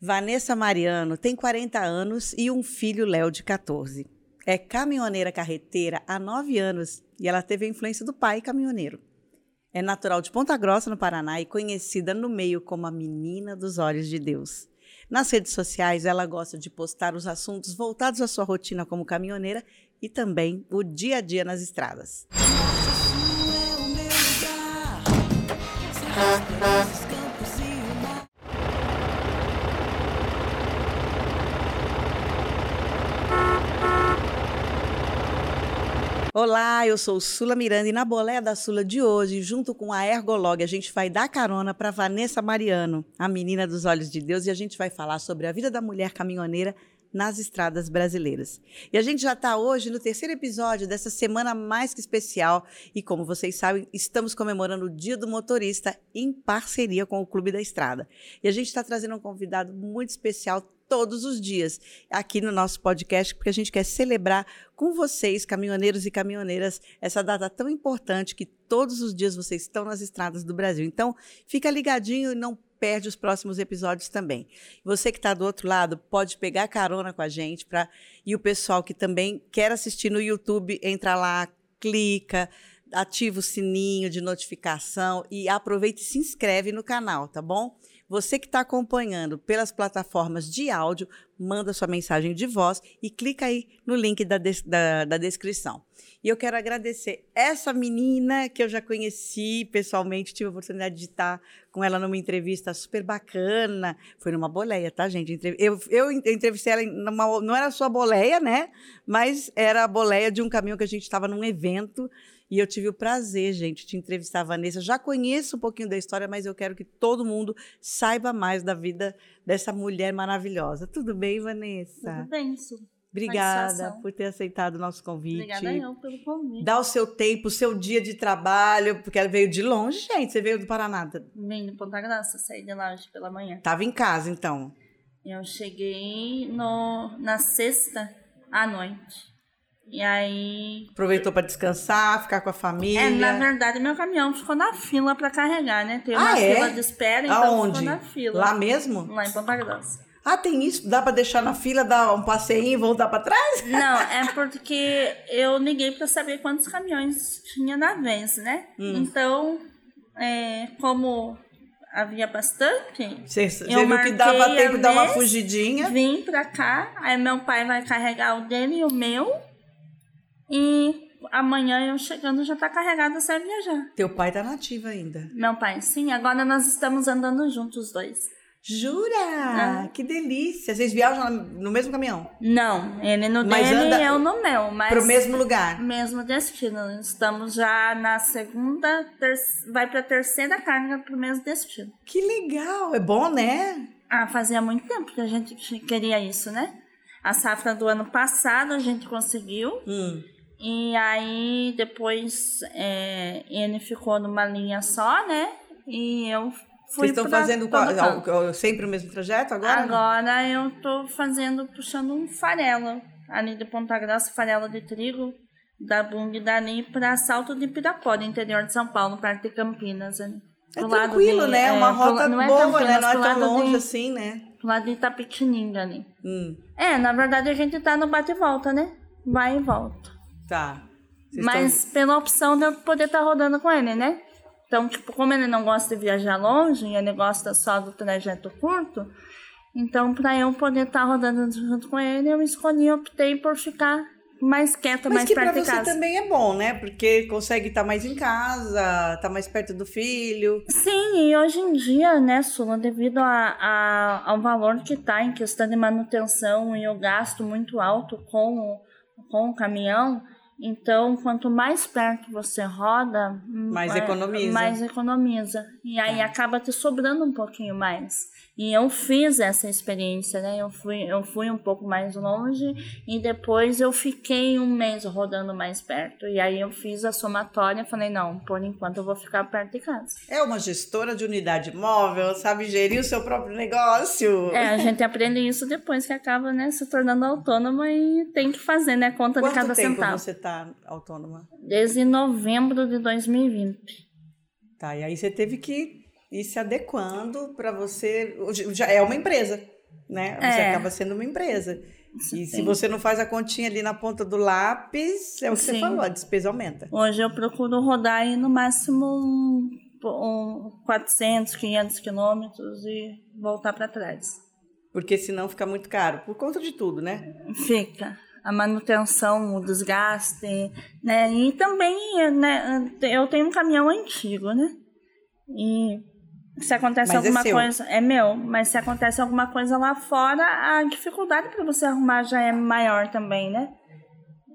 Vanessa Mariano tem 40 anos e um filho, Léo, de 14. É caminhoneira carreteira há 9 anos e ela teve a influência do pai caminhoneiro. É natural de Ponta Grossa, no Paraná, e conhecida no meio como a menina dos olhos de Deus. Nas redes sociais, ela gosta de postar os assuntos voltados à sua rotina como caminhoneira e também o dia a dia nas estradas. Olá, eu sou Sula Miranda e na boleia da Sula de hoje, junto com a Ergolog, a gente vai dar carona para Vanessa Mariano, a menina dos olhos de Deus, e a gente vai falar sobre a vida da mulher caminhoneira nas estradas brasileiras. E a gente já está hoje no terceiro episódio dessa semana mais que especial. E como vocês sabem, estamos comemorando o Dia do Motorista em parceria com o Clube da Estrada. E a gente está trazendo um convidado muito especial todos os dias aqui no nosso podcast, porque a gente quer celebrar com vocês, caminhoneiros e caminhoneiras, essa data tão importante que todos os dias vocês estão nas estradas do Brasil. Então, fica ligadinho e não perde os próximos episódios também. Você que está do outro lado pode pegar carona com a gente para e o pessoal que também quer assistir no YouTube entra lá, clica, ativa o sininho de notificação e aproveita e se inscreve no canal, tá bom? Você que está acompanhando pelas plataformas de áudio, manda sua mensagem de voz e clica aí no link da, da, da descrição. E eu quero agradecer essa menina que eu já conheci pessoalmente, tive a oportunidade de estar com ela numa entrevista super bacana. Foi numa boleia, tá, gente? Eu, eu entrevistei ela, numa, não era sua boleia, né? Mas era a boleia de um caminhão que a gente estava num evento e eu tive o prazer, gente, de entrevistar a Vanessa. Já conheço um pouquinho da história, mas eu quero que todo mundo saiba mais da vida dessa mulher maravilhosa. Tudo bem, Vanessa? Tudo bem, Su. Obrigada por ter aceitado o nosso convite. Obrigada eu pelo convite. Dá o seu tempo, o seu dia de trabalho, porque ela veio de longe, gente. Você veio do Paraná. Vim de Ponta Grossa, saí de lá hoje pela manhã. Tava em casa, então? Eu cheguei no, na sexta à noite. E aí. Aproveitou para descansar, ficar com a família? É, na verdade, meu caminhão ficou na fila para carregar, né? Tem uma ah, é? fila de espera, então Aonde? ficou na fila. Lá mesmo? Lá em Ponta Grossa. Ah, tem isso? Dá para deixar na fila, dar um passeio e voltar para trás? Não, é porque eu liguei para saber quantos caminhões tinha na vez, né? Hum. Então, é, como havia bastante. Você viu que dava tempo de dar uma fugidinha? Vim para cá, aí meu pai vai carregar o dele e o meu. E amanhã eu chegando já tá carregada, vai viajar. Teu pai tá nativo ainda? Meu pai, sim. Agora nós estamos andando juntos os dois. Jura? É. Que delícia. Vocês viajam no mesmo caminhão? Não, ele no mas dele e eu no meu. Mas pro mesmo lugar? Mesmo destino. Estamos já na segunda, ter... vai pra terceira carga pro mesmo destino. Que legal. É bom, né? Ah, fazia muito tempo que a gente queria isso, né? A safra do ano passado a gente conseguiu. Hum. E aí depois é, ele ficou numa linha só, né? E eu fui Vocês estão fazendo qual, sempre o mesmo trajeto agora? Agora eu estou fazendo, puxando um farelo. Ali de Ponta Grossa, farelo de trigo, da Bung dali para Salto de Pirapora, interior de São Paulo, perto de Campinas. Ali. É tranquilo, de, né? É, Uma rota não é boa, Campinas, né? Não é tão longe de, assim, né? Pro lado de Itapetininga ali. Hum. É, na verdade a gente tá no bate e volta, né? Vai e volta. Tá. Vocês Mas estão... pela opção de eu poder estar tá rodando com ele, né? Então, tipo, como ele não gosta de viajar longe, e ele gosta só do trajeto curto, então, para eu poder estar tá rodando junto com ele, eu escolhi, optei por ficar mais quieta, Mas mais perto de casa. Mas que também é bom, né? Porque consegue estar tá mais em casa, estar tá mais perto do filho. Sim, e hoje em dia, né, Sula, devido a, a, ao valor que está em questão de manutenção e o gasto muito alto com, com o caminhão, então, quanto mais perto você roda, mais economiza. Mais economiza. E aí é. acaba te sobrando um pouquinho mais. E eu fiz essa experiência, né? Eu fui, eu fui um pouco mais longe e depois eu fiquei um mês rodando mais perto. E aí eu fiz a somatória e falei, não, por enquanto eu vou ficar perto de casa. É uma gestora de unidade móvel, sabe gerir o seu próprio negócio. É, a gente aprende isso depois que acaba, né, se tornando autônoma e tem que fazer, né, conta Quanto de cada tempo centavo. você tá autônoma? Desde novembro de 2020. Tá, e aí você teve que ir se adequando para você. Já é uma empresa. né? Você É. acaba sendo uma empresa. Você E se você não faz a continha ali na ponta do lápis, é o que você Sim. falou, a despesa aumenta. Hoje eu procuro rodar aí no máximo um, um 400, 500 quilômetros e voltar para trás. Porque senão fica muito caro, por conta de tudo, né? Fica. A manutenção, o desgaste, né? E também, né, eu tenho um caminhão antigo, né? E se acontece Mas é alguma seu. coisa, é meu, mas se acontece alguma coisa lá fora, a dificuldade para você arrumar já é maior também, né?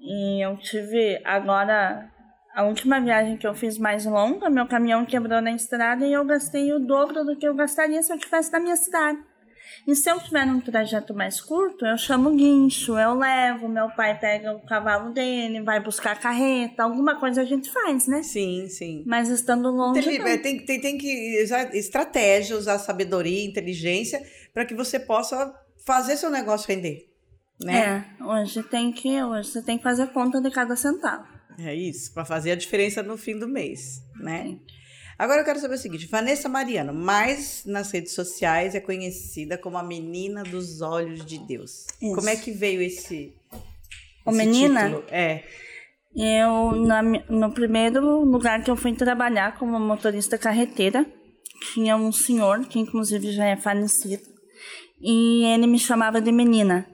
E eu tive agora a última viagem que eu fiz mais longa, meu caminhão quebrou na estrada e eu gastei o dobro do que eu gastaria se eu estivesse na minha cidade. E se eu tiver num trajeto mais curto, eu chamo o guincho, eu levo, meu pai pega o cavalo dele, vai buscar a carreta, alguma coisa a gente faz, né? Sim, sim. Mas estando longe. Tem, é, tem, tem, tem que usar estratégia, usar sabedoria, inteligência, para que você possa fazer seu negócio render. Né? É, hoje tem que, hoje você tem que fazer conta de cada centavo. É, isso, para fazer a diferença no fim do mês, né? Sim. Agora eu quero saber o seguinte, Vanessa Mariano, mais nas redes sociais é conhecida como a menina dos olhos de Deus. Isso. Como é que veio esse, Ô, esse menina? título? É. Eu, na no primeiro lugar que eu fui trabalhar como motorista carreteira, tinha um senhor, que inclusive já é falecido, e ele me chamava de menina.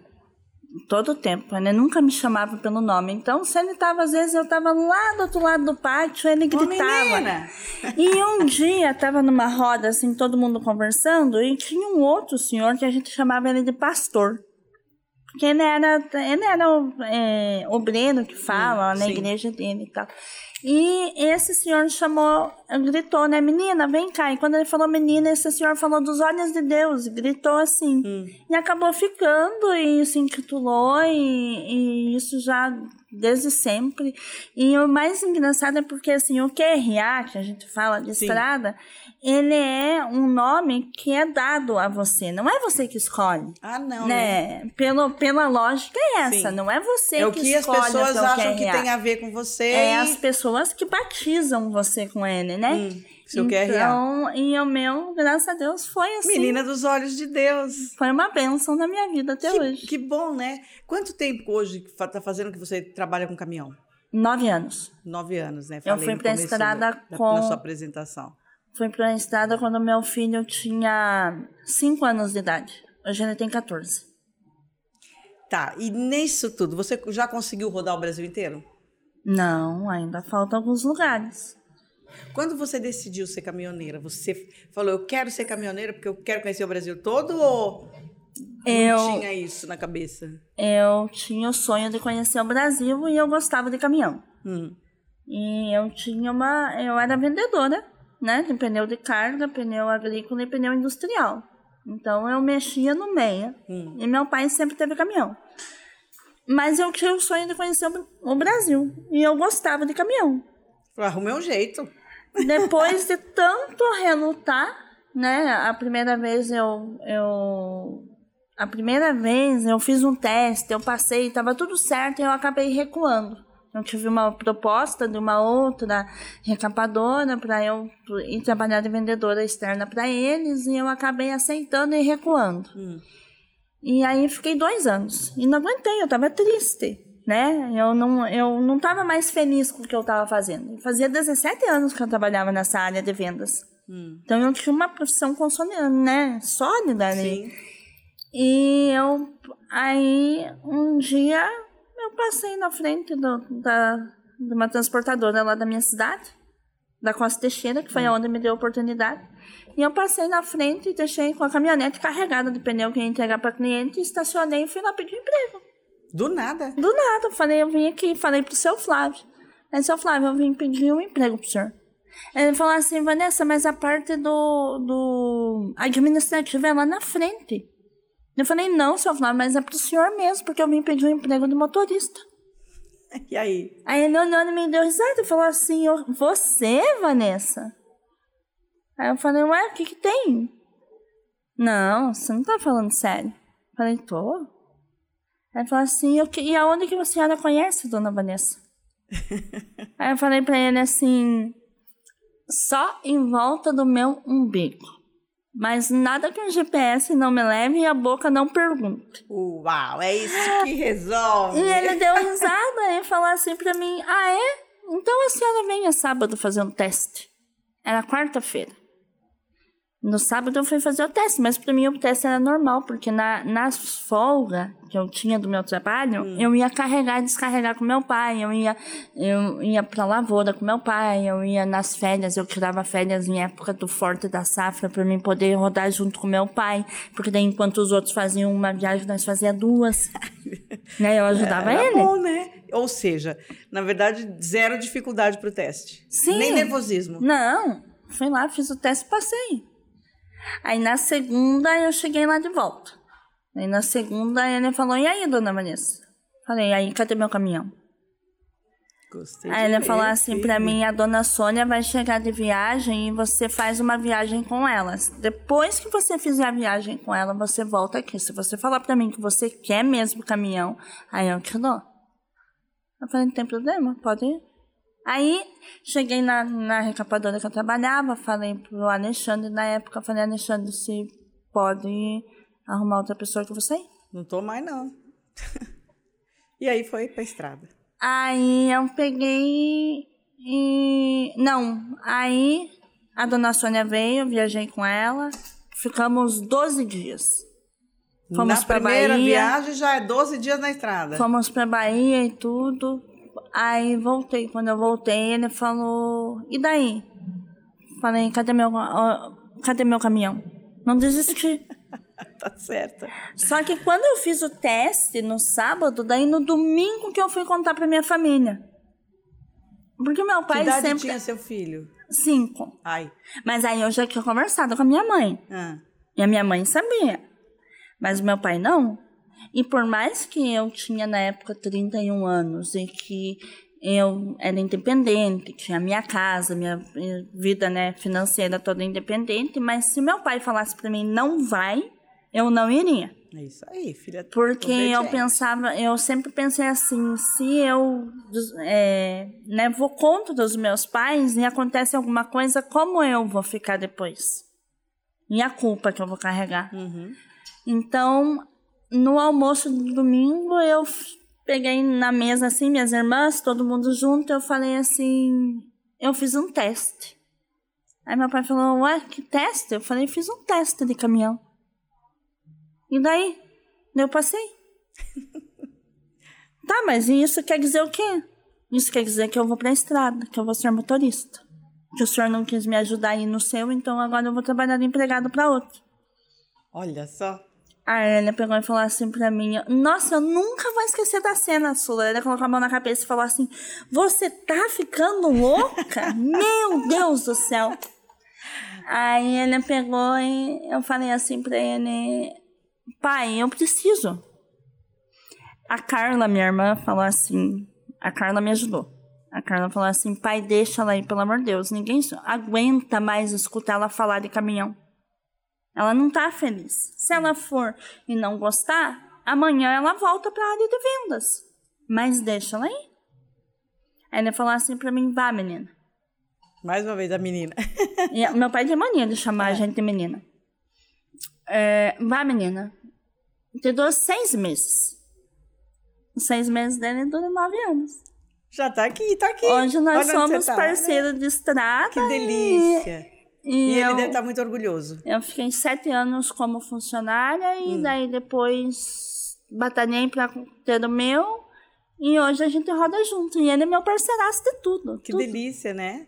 Todo o tempo, ele nunca me chamava pelo nome. Então, se ele tava, às vezes eu tava lá do outro lado do pátio, ele gritava. E um dia tava numa roda, assim, todo mundo conversando, e tinha um outro senhor que a gente chamava ele de pastor. Porque ele era, ele era é, obreiro que fala Hum, na sim. igreja dele e tal. E esse senhor chamou, gritou, né, menina, vem cá. E quando ele falou menina, esse senhor falou dos olhos de Deus, gritou assim. Hum. E acabou ficando e se intitulou, e, e isso já desde sempre. E o mais engraçado é porque assim, o QRA, que a gente fala de Sim. estrada, ele é um nome que é dado a você, não é você que escolhe. Ah, não, né? Né? Pelo, pela lógica é essa, Sim. não é você É o que, que as escolhe pessoas o teu acham que QRA. tem a ver com você É as pessoas que batizam você com ele, né? Hum, seu QRA. então, e o meu, graças a Deus, foi assim. Menina dos olhos de Deus. Foi uma bênção na minha vida até Que, hoje. que bom, né? Quanto tempo hoje que fa- tá fazendo que você trabalha com caminhão? Nove anos. Nove anos, né? Eu Falei fui no pra começo estrada da- da- com- Na sua apresentação. Pra estrada quando meu filho tinha 5 anos de idade. Hoje ele tem 14. Tá, e nisso tudo, você já conseguiu rodar o Brasil inteiro? Não, ainda faltam alguns lugares. Quando você decidiu ser caminhoneira, você falou, eu quero ser caminhoneira porque eu quero conhecer o Brasil todo ou Eu, não tinha isso na cabeça? eu tinha o sonho de conhecer o Brasil e eu gostava de caminhão. Hum. E eu tinha uma. Eu era vendedora, né? De pneu de carga, pneu agrícola e pneu industrial. Então eu mexia no meio. Hum. E meu pai sempre teve caminhão. Mas eu tinha o sonho de conhecer o Brasil. E eu gostava de caminhão. Arrumei um jeito. Depois de tanto relutar, né? A primeira vez eu, eu. A primeira vez eu fiz um teste, eu passei, estava tudo certo e eu acabei recuando. Eu tive uma proposta de uma outra recapadora para eu ir trabalhar de vendedora externa para eles e eu acabei aceitando e recuando. Hum. E aí fiquei dois anos. E não aguentei, eu tava triste, né? Eu não, eu não tava mais feliz com o que eu tava fazendo. Fazia 17 anos que eu trabalhava nessa área de vendas. Hum. Então eu tinha uma profissão consolidada, né? Sólida ali. Sim. E eu aí um dia passei na frente do, da, de uma transportadora lá da minha cidade, da Costa Teixeira, que foi Hum. onde me deu a oportunidade. E eu passei na frente e deixei com a caminhonete carregada de pneu que ia entregar para cliente, estacionei e fui lá pedir emprego. Do nada. Do nada, falei, eu vim aqui, falei pro seu Flávio. Aí, seu Flávio, eu vim pedir um emprego pro senhor. Ele falou assim, Vanessa, mas a parte do, do administrativo é lá na frente. Eu falei, não, seu Flávio, mas é pro senhor mesmo, porque eu vim pedir um emprego de motorista. E aí? Aí ele olhou e me deu risada e falou assim, "Ô, você, Vanessa? Aí eu falei, ué, o que que tem? Não, você não tá falando sério. Eu falei, tô. Aí ele falou assim, "Eu que- e aonde que a senhora conhece, dona Vanessa? Aí eu falei pra ele assim, só em volta do meu umbigo. Mas nada que o GPS não me leve e a boca não pergunte. Uau, é isso que resolve. E ele deu risada e falou assim pra mim: Ah, é? Então a senhora venha sábado fazer um teste. Era quarta-feira. No sábado eu fui fazer o teste, mas para mim o teste era normal, porque na, nas folgas que eu tinha do meu trabalho, hum. eu ia carregar e descarregar com meu pai, eu ia, eu ia pra lavoura com meu pai, eu ia nas férias, eu tirava férias em época do forte da safra para mim poder rodar junto com meu pai, porque daí enquanto os outros faziam uma viagem, nós fazia duas. né? Eu ajudava era ele. Bom, né? Ou seja, na verdade, zero dificuldade pro teste. Sim. Nem nervosismo. Não. Fui lá, fiz o teste e passei. Aí na segunda eu cheguei lá de volta. Aí na segunda ele falou: E aí, dona Vanessa? Falei: Aí, cadê meu caminhão? Gostei aí ele falou assim pra mim: A dona Sônia vai chegar de viagem e você faz uma viagem com ela. Depois que você fizer a viagem com ela, você volta aqui. Se você falar pra mim que você quer mesmo o caminhão, aí eu te dou. Eu falei: Não tem problema, pode ir. Aí cheguei na, na recapadora que eu trabalhava, falei pro Alexandre na época, falei, Alexandre, se pode arrumar outra pessoa que você Não tô mais, não. e aí foi pra estrada. Aí eu peguei e. Não, aí a dona Sônia veio, viajei com ela, ficamos 12 dias. Fomos na primeira Bahia, viagem já é 12 dias na estrada. Fomos pra Bahia e tudo. Aí voltei. Quando eu voltei, ele falou: E daí? Falei: Cadê meu, cadê meu caminhão? Não desisti. tá certo. Só que quando eu fiz o teste no sábado, daí no domingo que eu fui contar pra minha família. Porque meu pai que idade sempre. tinha seu filho? Cinco. Ai. Mas aí eu já tinha conversado com a minha mãe. Ah. E a minha mãe sabia. Mas o meu pai não. E por mais que eu tinha na época 31 anos e que eu era independente, tinha minha casa, minha vida né, financeira toda independente, mas se meu pai falasse para mim não vai, eu não iria. É isso aí, filha. Porque eu pensava, eu sempre pensei assim, se eu é, né, vou contra dos meus pais e acontece alguma coisa, como eu vou ficar depois? E a culpa que eu vou carregar? Uhum. Então, no almoço do domingo, eu peguei na mesa assim, minhas irmãs, todo mundo junto, eu falei assim, eu fiz um teste. Aí meu pai falou, ué, que teste? Eu falei, fiz um teste de caminhão. E daí? Eu passei. tá, mas isso quer dizer o quê? Isso quer dizer que eu vou pra estrada, que eu vou ser motorista. Que o senhor não quis me ajudar aí no seu, então agora eu vou trabalhar de empregado para outro. Olha só. A Ana pegou e falou assim pra mim: Nossa, eu nunca vou esquecer da cena, Sula. Ela colocou a mão na cabeça e falou assim: Você tá ficando louca? Meu Deus do céu! Aí ele pegou e eu falei assim pra ele: Pai, eu preciso. A Carla, minha irmã, falou assim: A Carla me ajudou. A Carla falou assim: Pai, deixa ela aí, pelo amor de Deus. Ninguém aguenta mais escutar ela falar de caminhão. Ela não tá feliz. Se ela for e não gostar, amanhã ela volta para a área de vendas. Mas deixa ela aí. Aí ele falou assim para mim: vá, menina. Mais uma vez a menina. e meu pai tem mania de chamar é. a gente de menina. É, vá, menina. Te dou seis meses. Os seis meses dele duram nove anos. Já tá aqui, tá aqui. Hoje nós Olha somos tá, parceiros né? de estrada. Que delícia. E e, e ele deve estar muito orgulhoso. Eu fiquei sete anos como funcionária e hum. daí depois batalhei para ter o meu. E hoje a gente roda junto. E ele é meu parceiraço de tudo. Que tudo. delícia, né?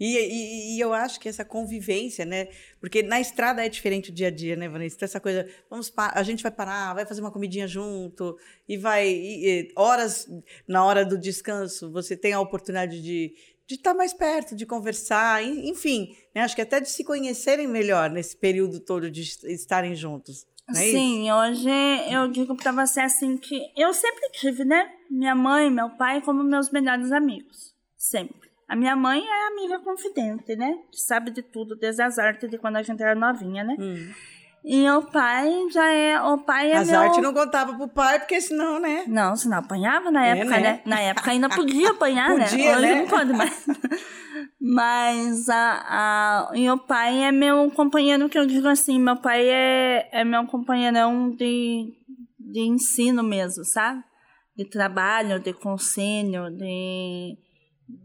E, e, e, eu acho que essa convivência, né? Porque na estrada é diferente o dia a dia, né, Vanessa? Então, essa coisa, vamos a gente vai parar, vai fazer uma comidinha junto, e vai. E, horas, na hora do descanso, você tem a oportunidade de, de estar mais perto, de conversar, enfim, né? acho que até de se conhecerem melhor nesse período todo de estarem juntos. É Sim, isso? hoje eu digo para você assim que eu sempre tive, né? Minha mãe meu pai como meus melhores amigos. Sempre. A minha mãe é amiga confidente, né? Que sabe de tudo, desde as artes de quando a gente era novinha, né? Hum. E o pai já é. O pai é As meu. artes não contava pro pai, porque senão, né? Não, senão apanhava na É, época, né? né? Na época ainda podia apanhar, Podia, né? Hoje né? não pode mais. Mas a, a, meu pai é meu companheiro, que eu digo assim, meu pai é, é meu companheirão de, de ensino mesmo, sabe? De trabalho, de conselho, de.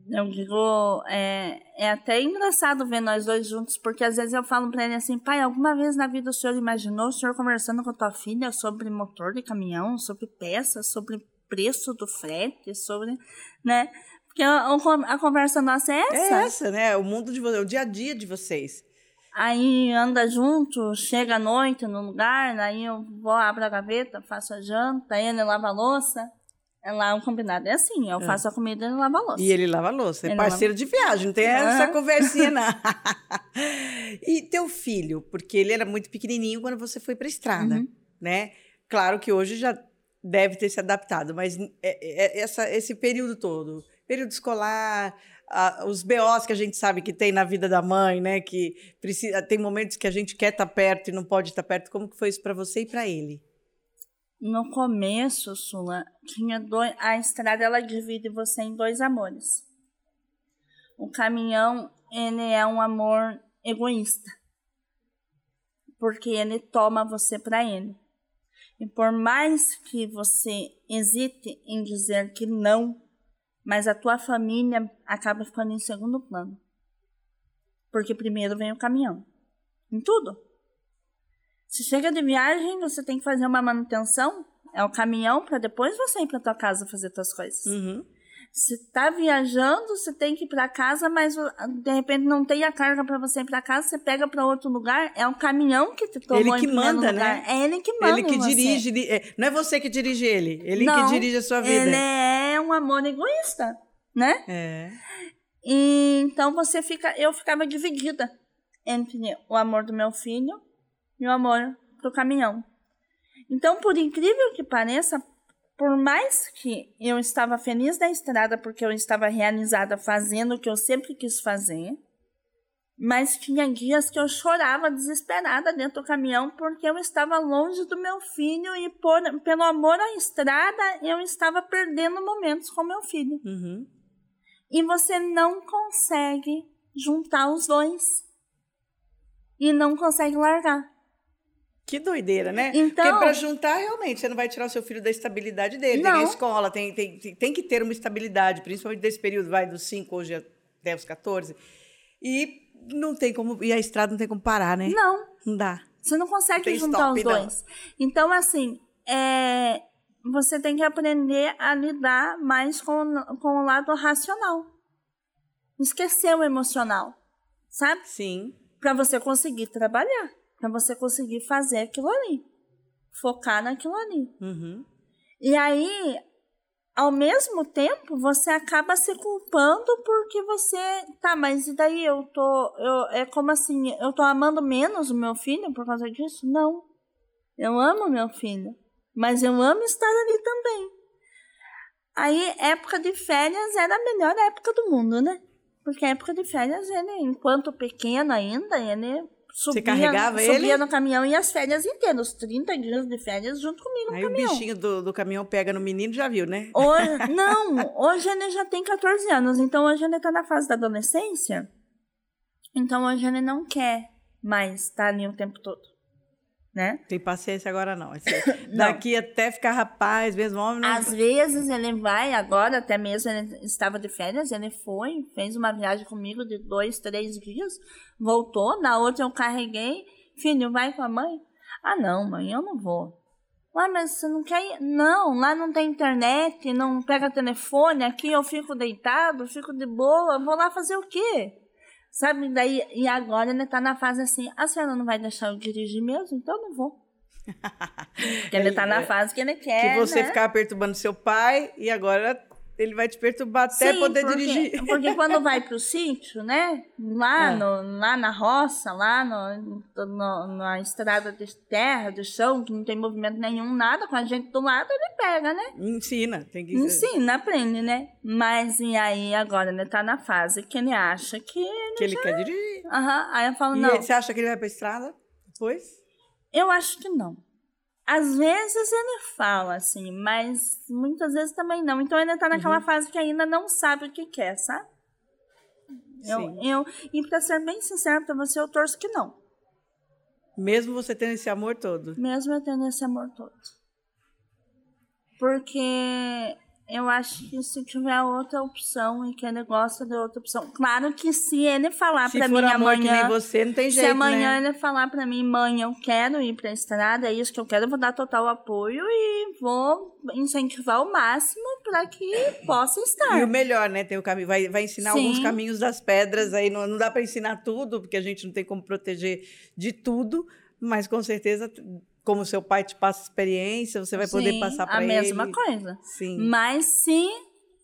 Eu digo, é, é até engraçado ver nós dois juntos, porque às vezes eu falo pra ele assim, pai, alguma vez na vida o senhor imaginou o senhor conversando com a tua filha sobre motor de caminhão, sobre peças, sobre preço do frete, sobre, né? Porque a, a conversa nossa é É essa. essa, né? O mundo de vocês, o dia a dia de vocês. Aí anda junto, chega à noite no lugar, aí eu vou, abro a gaveta, faço a janta, ele lava a louça. É lá o combinado é assim, eu faço a comida e ele lava a louça. E ele lava a louça. É Ele parceiro de viagem, não tem essa Aham. conversinha, não. e teu filho, porque ele era muito pequenininho quando você foi pra estrada, Uhum. né? Claro que hoje já deve ter se adaptado, mas é- é- essa, esse período todo, período escolar, a- os BOs que a gente sabe que tem na vida da mãe, né? Que precisa, tem momentos que a gente quer estar perto e não pode estar perto. Como que foi isso para você e para ele? No começo, Sula, tinha dois, a estrada ela divide você em dois amores. O caminhão, ele é um amor egoísta. Porque ele toma você para ele. E por mais que você hesite em dizer que não, mas a tua família acaba ficando em segundo plano. Porque primeiro vem o caminhão. Em tudo. Se chega de viagem, você tem que fazer uma manutenção, é o caminhão para depois você ir para tua casa fazer tuas coisas. Uhum. Se tá viajando, você tem que ir para casa, mas de repente não tem a carga para você ir para casa, você pega para outro lugar, é o caminhão que te tomou Ele que manda, lugar. né? É ele que manda Ele que você. dirige, é, não é você que dirige ele, ele Não, que dirige a sua vida. Ele é um amor egoísta, né? É. E, então você fica, eu ficava dividida entre o amor do meu filho o amor pro caminhão. Então, por incrível que pareça, por mais que eu estava feliz da estrada porque eu estava realizada fazendo o que eu sempre quis fazer, mas tinha dias que eu chorava desesperada dentro do caminhão porque eu estava longe do meu filho e por, pelo amor à estrada eu estava perdendo momentos com meu filho Uhum. e você não consegue juntar os dois e não consegue largar. Que doideira, né? Então- Porque para juntar, realmente, você não vai tirar o seu filho da estabilidade dele. Tem a Não. escola, tem, tem, tem- tem que ter uma estabilidade, principalmente desse período, vai dos 5 hoje até os 14. E não tem como. E a estrada não tem como parar, né? Não, Não dá. você não consegue Tem juntar stop, os não. dois. Então, assim, é, você tem que aprender a lidar mais com, o- com o lado racional. Esquecer o emocional, sabe? Sim. Para você conseguir trabalhar, para você conseguir fazer aquilo ali, focar naquilo ali. Uhum. E aí, ao mesmo tempo, você acaba se culpando porque você. Tá, mas e daí eu tô. Eu, é como assim, eu tô amando menos o meu filho por causa disso? Não. Eu amo meu filho. Mas eu amo estar ali também. Aí, época de férias era a melhor época do mundo, né? Porque a época de férias, ele, enquanto pequeno ainda, ele subia, carregava subia ele? no caminhão e as férias inteiras, os 30 dias de férias junto comigo no Aí o caminhão. bichinho do, do caminhão pega no menino, já viu, né? Hoje, não, hoje ele já tem 14 anos, então hoje ele tá na fase da adolescência. Então hoje ele não quer mais estar ali o tempo todo, né? Tem paciência agora, não. Esse- Daqui até ficar rapaz, mesmo homem. Não... Às vezes ele vai, agora até mesmo ele estava de férias, ele foi, fez uma viagem comigo de dois, três dias, voltou, na outra eu carreguei, filho, vai com a mãe? Ah não, mãe, eu não vou. Ué, mas você não quer ir? Não, lá não tem internet, não pega telefone, aqui eu fico deitado, fico de boa, vou lá fazer o quê? Sabe, daí, e agora ele tá na fase assim, a senhora não vai deixar eu dirigir mesmo? Então eu não vou. Porque ele tá na fase que ele quer, que você né? ficava perturbando seu pai e agora ele vai te perturbar até Sim, poder porque, dirigir. Porque quando vai pro sítio, né? Lá, É. no, lá na roça, lá no, no- na estrada de terra, de chão, que não tem movimento nenhum, nada, com a gente do lado, ele pega, né? Ensina, tem que Ensina, aprende, né? Mas e aí agora ele tá na fase que ele acha que. que ele quer dirigir. Aham. Aí eu falo, E não. ele- você acha que ele vai pra estrada depois? Eu acho que não. Às vezes ele fala, assim, mas muitas vezes também não. Então ele tá naquela uhum. fase que ainda não sabe o que quer, sabe? Eu, eu, e pra ser bem sincero pra você, eu torço que não. Mesmo você tendo esse amor todo? Mesmo eu tendo esse amor todo. Porque eu acho que se tiver outra opção e que ele gosta de outra opção. Claro que se ele falar para mim amanhã. Que nem você, não tem jeito, se amanhã né? ele falar para mim, mãe, eu quero ir pra estrada, é isso que eu quero, eu vou dar total apoio e vou incentivar o máximo para que possa estar. E o melhor, né? Tem o caminho, vai, vai ensinar Sim. alguns caminhos das pedras aí. Não, não dá para ensinar tudo, porque a gente não tem como proteger de tudo, mas com certeza como seu pai te passa experiência, você vai poder passar para ele. a mesma coisa. Sim. Mas se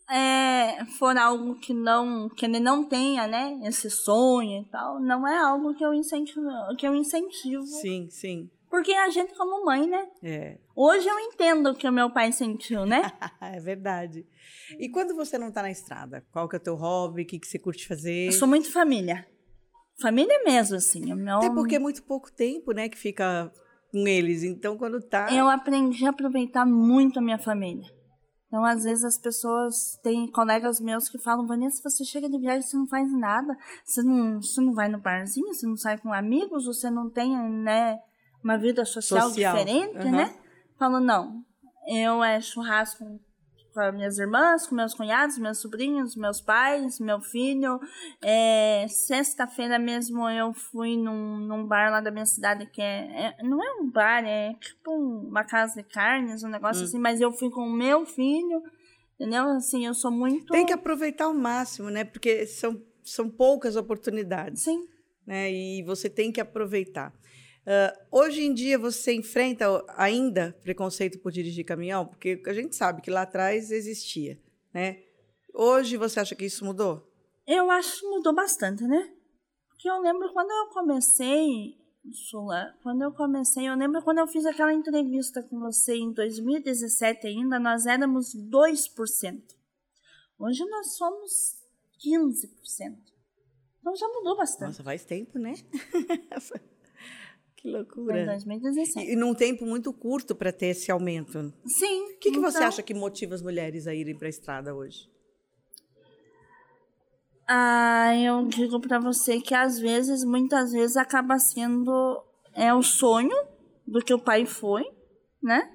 é, for algo que não que ele não tenha, né, esse sonho e tal, não é algo que eu incentivo, que eu incentivo. Sim, sim. Porque a gente como mãe, né? É. Hoje eu entendo o que o meu pai sentiu, né? é verdade. E quando você não está na estrada, qual que é o teu hobby? O que, que você curte fazer? Eu sou muito família. Família mesmo, assim. O meu... Até porque é muito pouco tempo, né, que fica com eles. Então, quando tá. Eu aprendi a aproveitar muito a minha família. Então, às vezes, as pessoas têm colegas meus que falam: Vanessa, você chega de viagem, você não faz nada, você não, você não vai no barzinho, você não sai com amigos, você não tem, né, uma vida social, social. diferente, uhum. né? Falo: não, eu é churrasco com as minhas irmãs, com meus cunhados, meus sobrinhos, meus pais, meu filho. É, Sexta-feira mesmo eu fui num, num bar lá da minha cidade que é, é, Não é um bar, é tipo uma casa de carnes, um negócio hum. assim, mas eu fui com o meu filho. Entendeu? Assim, eu sou muito. Tem que aproveitar ao máximo, né? Porque são, são poucas oportunidades. Sim. Né? E você tem que aproveitar. Uh, hoje em dia você enfrenta ainda preconceito por dirigir caminhão? Porque a gente sabe que lá atrás existia, né? Hoje você acha que isso mudou? Eu acho que mudou bastante, né? Porque eu lembro quando eu comecei, Sula, quando eu comecei, eu lembro quando eu fiz aquela entrevista com você em 2017 ainda, nós éramos 2%. Hoje nós somos 15%. Então já mudou bastante. Nossa, faz tempo, né? Que loucura. Foi em 2017. E num tempo muito curto para ter esse aumento. Sim. O que, então... que você acha que motiva as mulheres a irem para a estrada hoje? Ah, eu digo para você que às vezes, muitas vezes, acaba sendo é o sonho do que o pai foi, né?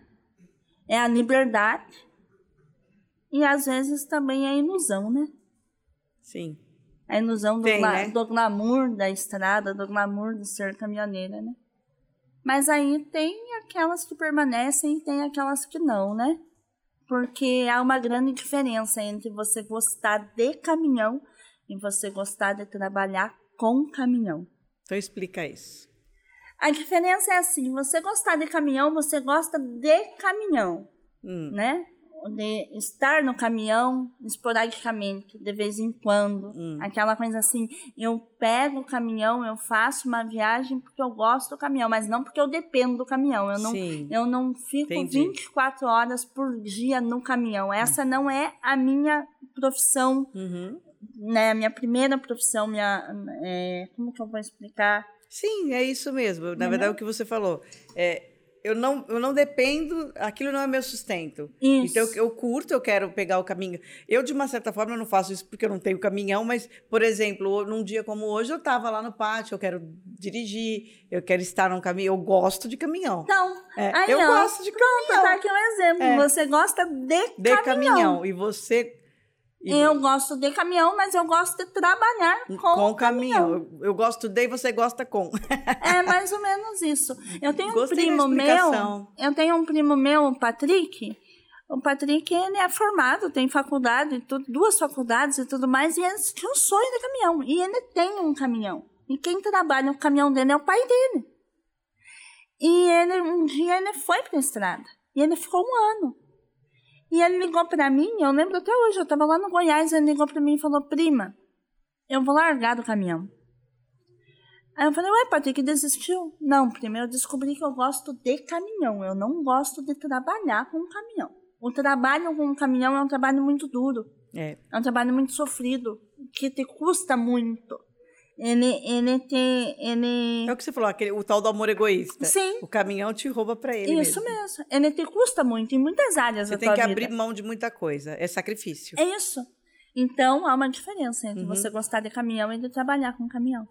É a liberdade. E às vezes também é a ilusão, né? Sim. A ilusão do, Tem, né? do glamour da estrada, do glamour de ser caminhoneira, né? Mas aí tem aquelas que permanecem e tem aquelas que não, né? Porque há uma grande diferença entre você gostar de caminhão e você gostar de trabalhar com caminhão. Então explica isso. A diferença é assim, você gostar de caminhão, você gosta de caminhão, hum. né? De estar no caminhão esporadicamente, de vez em quando. Hum. Aquela coisa assim, eu pego o caminhão, eu faço uma viagem porque eu gosto do caminhão, mas não porque eu dependo do caminhão. Eu não, eu não fico Entendi. 24 horas por dia no caminhão. Essa hum. não é a minha profissão, uhum. né? A minha primeira profissão, minha... É, como que eu vou explicar? Sim, é isso mesmo. Na uhum. verdade, é o que você falou. É, eu não, eu não dependo, aquilo não é meu sustento. Isso. Então eu, eu, curto, eu quero pegar o caminho. Eu, de uma certa forma, não faço isso porque eu não tenho caminhão, mas, por exemplo, num dia como hoje, eu estava lá no pátio, eu quero dirigir, eu quero estar num caminhão, eu gosto de caminhão. Não, é, eu não. gosto de caminhão. Pronto, tá aqui um exemplo. É. Você gosta de, de caminhão. caminhão. E você eu gosto de caminhão, mas eu gosto de trabalhar com, com caminhão. caminhão. Eu, eu, gosto de e você gosta com. é mais ou menos isso. Eu tenho Gostei um primo meu. Eu tenho um primo meu, o Patrick. O Patrick, ele é formado, tem faculdade, tudo, duas faculdades e tudo mais, e ele tinha um sonho de caminhão. E ele tem um caminhão. E quem trabalha no caminhão dele é o pai dele. E ele, um dia ele foi para a estrada. E ele ficou um ano. E ele ligou para mim, eu lembro até hoje, eu tava lá no Goiás, ele ligou para mim e falou: Prima, eu vou largar do caminhão. Aí eu falei: Ué, Patrick, desistiu? Não, primeiro eu descobri que eu gosto de caminhão, eu não gosto de trabalhar com caminhão. O trabalho com caminhão é um trabalho muito duro. É. É um trabalho muito sofrido, que te custa muito. Ele, ele tem. Ele... É o que você falou, aquele, o tal do amor egoísta. Sim. O caminhão te rouba para ele. Isso mesmo. mesmo. Ele te custa muito em muitas áreas Você tem que vida. abrir mão de muita coisa. É sacrifício. É isso. Então há uma diferença entre Uhum. você gostar de caminhão e de trabalhar com caminhão.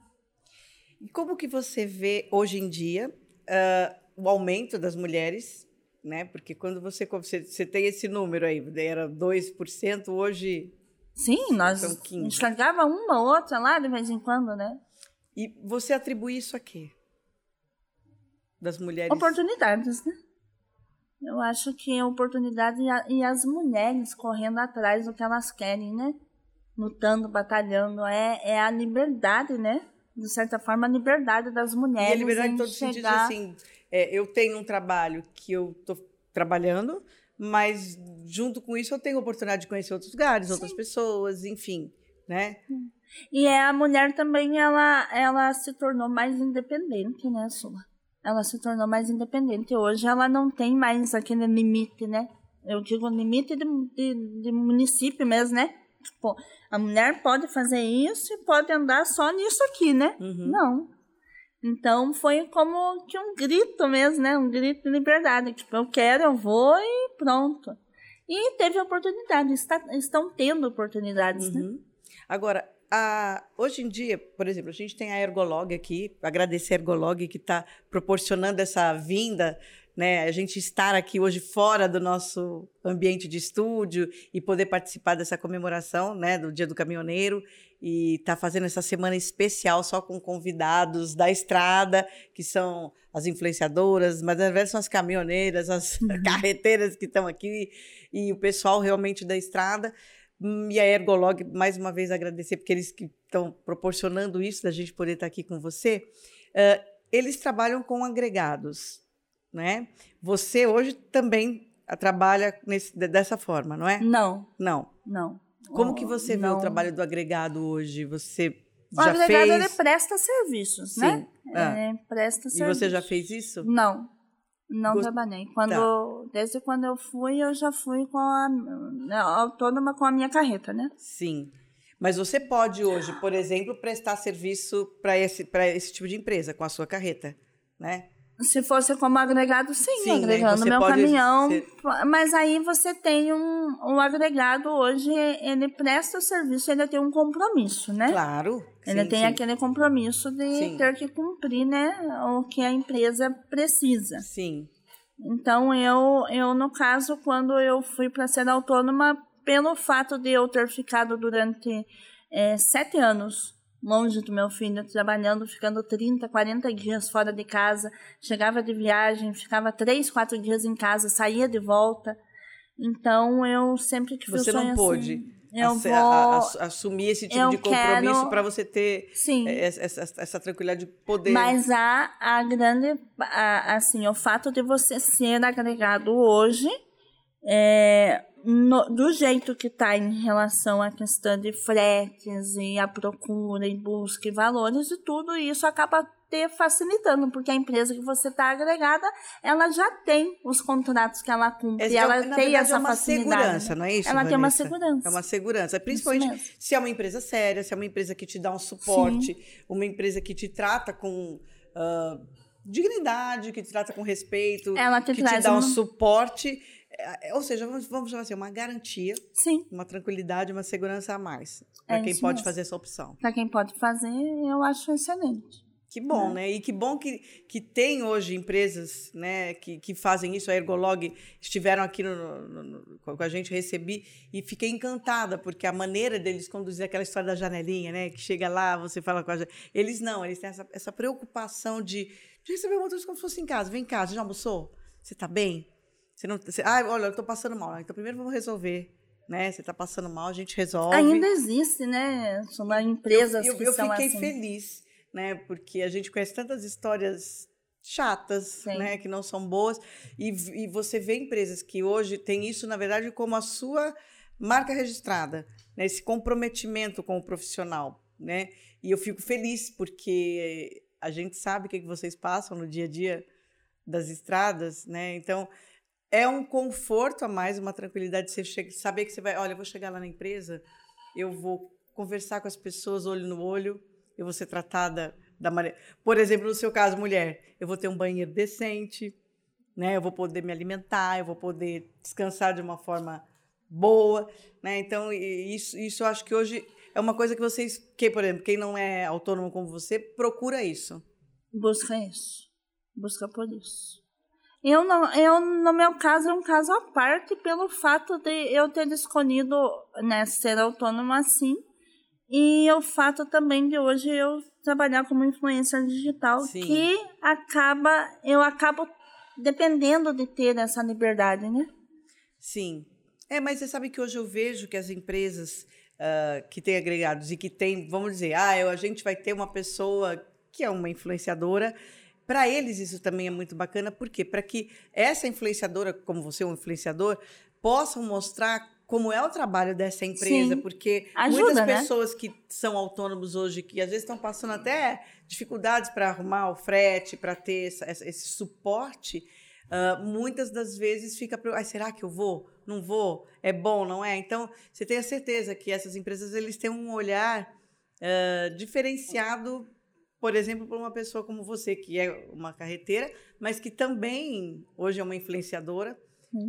E como que você vê hoje em dia ah, o aumento das mulheres, né? Porque quando você, você, você tem esse número aí, era 2%, hoje... Sim, nós São 15. enxergava uma ou outra lá de vez em quando, né? E você atribui isso a quê? Das mulheres... Oportunidades, né? Eu acho que a oportunidade e, a- e as mulheres correndo atrás do que elas querem, né? Lutando, batalhando. É, é a liberdade, né? De certa forma, a liberdade das E mulheres. a liberdade em sentidos, chegar- assim, é, eu tenho um trabalho que eu estou trabalhando, mas junto com isso eu tenho a oportunidade de conhecer outros lugares, outras pessoas, enfim, né? E é, a mulher também, ela, ela se tornou mais independente, né, Sula? Ela se tornou mais independente. Hoje ela não tem mais aquele limite, né? Eu digo limite de, de, de município mesmo, né? Tipo, a mulher pode fazer isso e pode andar só nisso aqui, né? Uhum. Não. Então foi como que um grito mesmo, né? Um grito de liberdade. Tipo, eu quero, eu vou e pronto. E teve oportunidade, está, estão tendo oportunidades, né? Uhum. Agora, a- hoje em dia, por exemplo, a gente tem a Ergolog aqui, agradecer a Ergolog que está proporcionando essa vinda, né? A gente estar aqui hoje fora do nosso ambiente de estúdio e poder participar dessa comemoração, né, do Dia do Caminhoneiro e está fazendo essa semana especial só com convidados da estrada, que são as influenciadoras, mas na verdade são as caminhoneiras, as carreteiras que estão aqui e o pessoal realmente da estrada. Hum, E a Ergolog, mais uma vez, agradecer, porque eles que estão proporcionando isso, da gente poder estar aqui com você. Ah, eles trabalham com agregados, né? Você hoje também ah, trabalha nesse- de- dessa forma, não é? Não, Não. não. Como que você vê não. o trabalho do agregado hoje? Você O já agregado ele fez? presta serviços, Sim. né? Ah. Ele presta E serviços. você já fez isso? Não, não Gost- Tá. trabalhei. Quando, Desde quando eu fui, eu já fui com a, né, autônoma com a minha carreta, né? Sim. Mas você pode hoje, por exemplo, prestar serviço para esse, para esse tipo de empresa com a sua carreta, né? Se fosse como agregado, sim, Sim, né? agregando Você meu caminhão. ser- Mas aí você tem um, um agregado hoje, ele presta o serviço, ele tem um compromisso, né? Claro. Ele sim, tem sim. aquele compromisso de ter que cumprir, né? O que a empresa precisa. Sim. Então, eu, eu no caso, quando eu fui para ser autônoma, pelo fato de eu ter ficado durante eh, sete anos longe do meu filho, trabalhando, ficando 30, 40 dias fora de casa, chegava de viagem, ficava três, quatro dias em casa, saía de volta. Então, eu sempre tive Você o sonho não pôde assim, eu vou... a- a- ass- assumir esse tipo de compromisso para você ter Sim. eh, essa, essa- essa tranquilidade de poder. Mas há a grande, a- assim, o fato de você ser agregado hoje, é, no- do jeito que está em relação à questão de fretes e a procura e busca e valores e tudo isso acaba te facilitando, porque a empresa que você está agregada, ela já tem os contratos que ela cumpre, É- ela tem verdade, essa é uma facilidade. segurança, não é isso? Ela tem uma Vanessa? segurança. É uma segurança. Principalmente se é uma empresa séria, se é uma empresa que te dá um suporte, uma empresa que te trata com ah, dignidade, que te trata com respeito, Ela te que te dá um uma- suporte. É, Ou seja, vamos, vamos chamar assim, uma garantia, Sim, uma tranquilidade, uma segurança a mais. Para É quem pode mesmo. fazer essa opção. para quem pode fazer, eu acho excelente. Que bom, né? E que bom que, que tem hoje empresas né, que, que fazem isso. A Ergolog estiveram aqui no, no- no- com a gente, recebi e fiquei encantada, porque a maneira deles conduzir aquela história da janelinha, né? Que chega lá, você fala com a gente. Eles não, eles têm essa, essa preocupação de, de receber o motorista como se fosse em casa. Vem cá, você já almoçou? Você está bem? Você não, você, ah, olha, eu estou passando mal. Então, primeiro vamos resolver. Né? Você está passando mal, a gente resolve. Ainda existe, né? São empresas Eu, eu, que eu são fiquei assim. feliz, né? Porque a gente conhece tantas histórias chatas, Sim. né? Que não são boas. E, e você vê empresas que hoje têm isso, na verdade, como a sua marca registrada, né? Esse comprometimento com o profissional, né? E eu fico feliz porque a gente sabe o que que vocês passam no dia a dia das estradas, né? Então é um conforto a mais, uma tranquilidade de você saber que você vai, olha, eu vou chegar lá na empresa, eu vou conversar com as pessoas olho no olho, eu vou ser tratada da maneira. Por exemplo, no seu caso, mulher, eu vou ter um banheiro decente, né? Eu vou poder me alimentar, eu vou poder descansar de uma forma boa, né? Então, isso, isso eu acho que hoje é uma coisa que vocês, que, por exemplo, quem não é autônomo como você, procura isso. Busca isso. Busca por isso. Eu, não, eu, no meu caso, é um caso à parte pelo fato de eu ter escolhido né, ser autônoma assim. E o fato também de hoje eu trabalhar como influencer digital, Sim. que acaba, eu acabo dependendo de ter essa liberdade, né? Sim. É, mas você sabe que hoje eu vejo que as empresas uh, que têm agregados e que têm, vamos dizer, ah, a gente vai ter uma pessoa que é uma influenciadora. Para eles isso também é muito bacana, por quê? Para que essa influenciadora, como você é um influenciador, possam mostrar como é o trabalho dessa empresa, Sim. porque Ajuda, muitas né? pessoas que são autônomos hoje, que às vezes estão passando até dificuldades para arrumar o frete, para ter essa, esse suporte, uh, muitas das vezes fica, ah, será que eu vou? Não vou? É bom, não é? Então, você tem a certeza que essas empresas eles têm um olhar uh, diferenciado por exemplo, para uma pessoa como você, que é uma carreteira, mas que também hoje é uma influenciadora,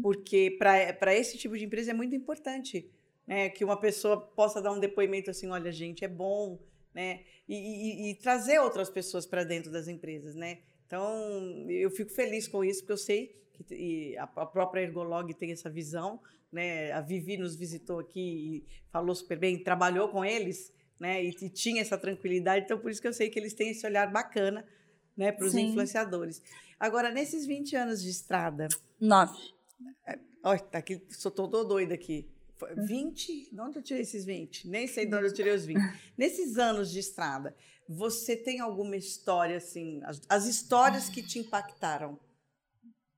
porque para esse tipo de empresa é muito importante né, que uma pessoa possa dar um depoimento assim: olha, gente, é bom, né? E, e, e trazer outras pessoas para dentro das empresas, né? Então, eu fico feliz com isso, porque eu sei que a, a própria Ergolog tem essa visão, né? A Vivi nos visitou aqui e falou super bem, trabalhou com eles, né? E, e, tinha essa tranquilidade, então por isso que eu sei que eles têm esse olhar bacana, né, para os influenciadores. Agora, nesses 20 anos de estrada, nove. É, olha, tá aqui, sou todo doida aqui. 20? De onde eu tirei esses 20? Nem sei de onde eu tirei os 20. Nesses anos de estrada, você tem alguma história, assim, as, as histórias que te impactaram